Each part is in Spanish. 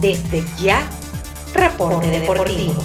desde ya, Reporte Deportivo.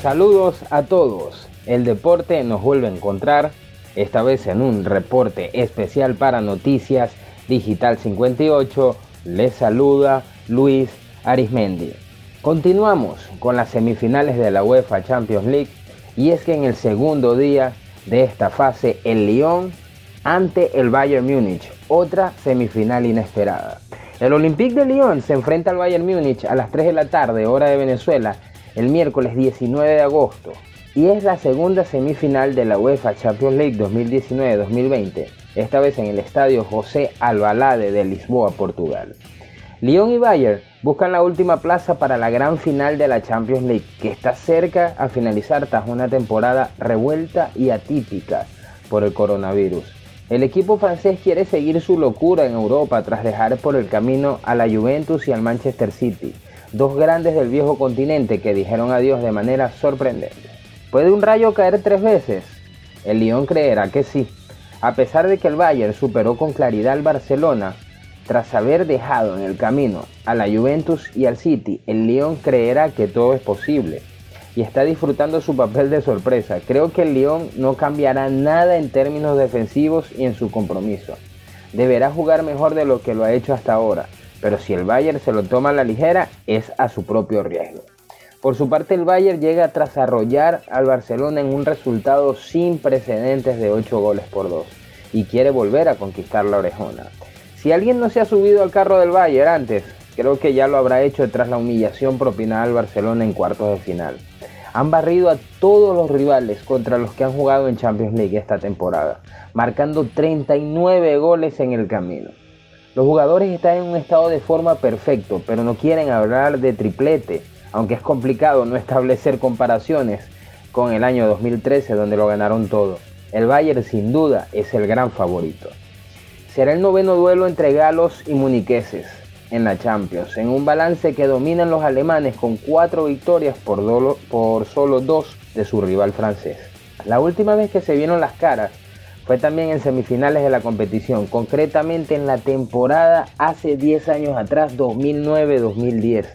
Saludos a todos. El deporte nos vuelve a encontrar, esta vez en un reporte especial para Noticias Digital 58. Les saluda Luis Arismendi. Continuamos con las semifinales de la UEFA Champions League y es que en el segundo día de esta fase el Lyon ante el Bayern Múnich, otra semifinal inesperada. El Olympique de Lyon se enfrenta al Bayern Múnich a las 3 de la tarde, hora de Venezuela, el miércoles 19 de agosto y es la segunda semifinal de la UEFA Champions League 2019-2020, esta vez en el estadio José Albalade de Lisboa, Portugal. Lyon y Bayern buscan la última plaza para la gran final de la Champions League, que está cerca a finalizar tras una temporada revuelta y atípica por el coronavirus. El equipo francés quiere seguir su locura en Europa tras dejar por el camino a la Juventus y al Manchester City, dos grandes del viejo continente que dijeron adiós de manera sorprendente. ¿Puede un rayo caer tres veces? El Lyon creerá que sí. A pesar de que el Bayern superó con claridad al Barcelona, tras haber dejado en el camino a la Juventus y al City, el Lyon creerá que todo es posible y está disfrutando su papel de sorpresa. Creo que el Lyon no cambiará nada en términos defensivos y en su compromiso. Deberá jugar mejor de lo que lo ha hecho hasta ahora, pero si el Bayern se lo toma a la ligera es a su propio riesgo. Por su parte el Bayern llega tras arrollar al Barcelona en un resultado sin precedentes de 8 goles por 2 y quiere volver a conquistar la orejona. Si alguien no se ha subido al carro del Bayern antes, creo que ya lo habrá hecho tras la humillación propinada al Barcelona en cuartos de final. Han barrido a todos los rivales contra los que han jugado en Champions League esta temporada, marcando 39 goles en el camino. Los jugadores están en un estado de forma perfecto, pero no quieren hablar de triplete, aunque es complicado no establecer comparaciones con el año 2013 donde lo ganaron todo. El Bayern sin duda es el gran favorito. Será el noveno duelo entre galos y muniqueses en la Champions, en un balance que dominan los alemanes con cuatro victorias por, solo dos de su rival francés. La última vez que se vieron las caras fue también en semifinales de la competición, concretamente en la temporada hace 10 años atrás, 2009-2010,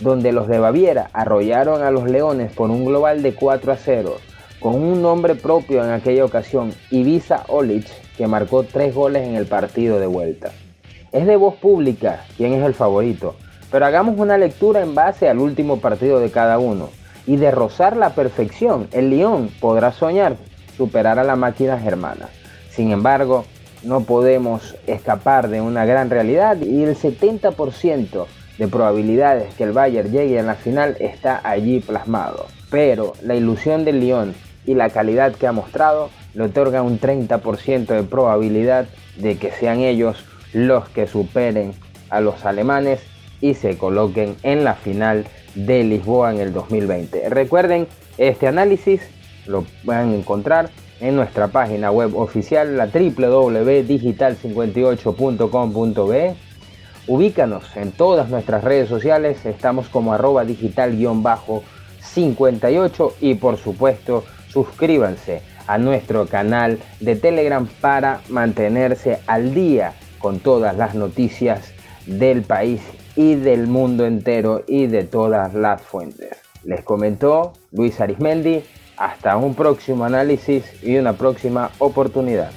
donde los de Baviera arrollaron a los Leones por un global de 4 a 0, con un nombre propio en aquella ocasión, Ibiza Olic, que marcó 3 goles en el partido de vuelta. Es de voz pública quién es el favorito, pero hagamos una lectura en base al último partido de cada uno. Y de rozar la perfección, el León podrá soñar superar a la máquina germana. Sin embargo, no podemos escapar de una gran realidad y el 70% de probabilidades que el Bayern llegue a la final está allí plasmado. Pero la ilusión del Lyon y la calidad que ha mostrado le otorga un 30% de probabilidad de que sean ellos los que superen a los alemanes y se coloquen en la final de Lisboa en el 2020. Recuerden, este análisis lo a encontrar en nuestra página web oficial, la www.digital58.com.be. Ubícanos en todas nuestras redes sociales, estamos como arroba digital-58 y por supuesto suscríbanse a nuestro canal de Telegram para mantenerse al día con todas las noticias del país y del mundo entero y de todas las fuentes. Les comentó Luis Arismendi, hasta un próximo análisis y una próxima oportunidad.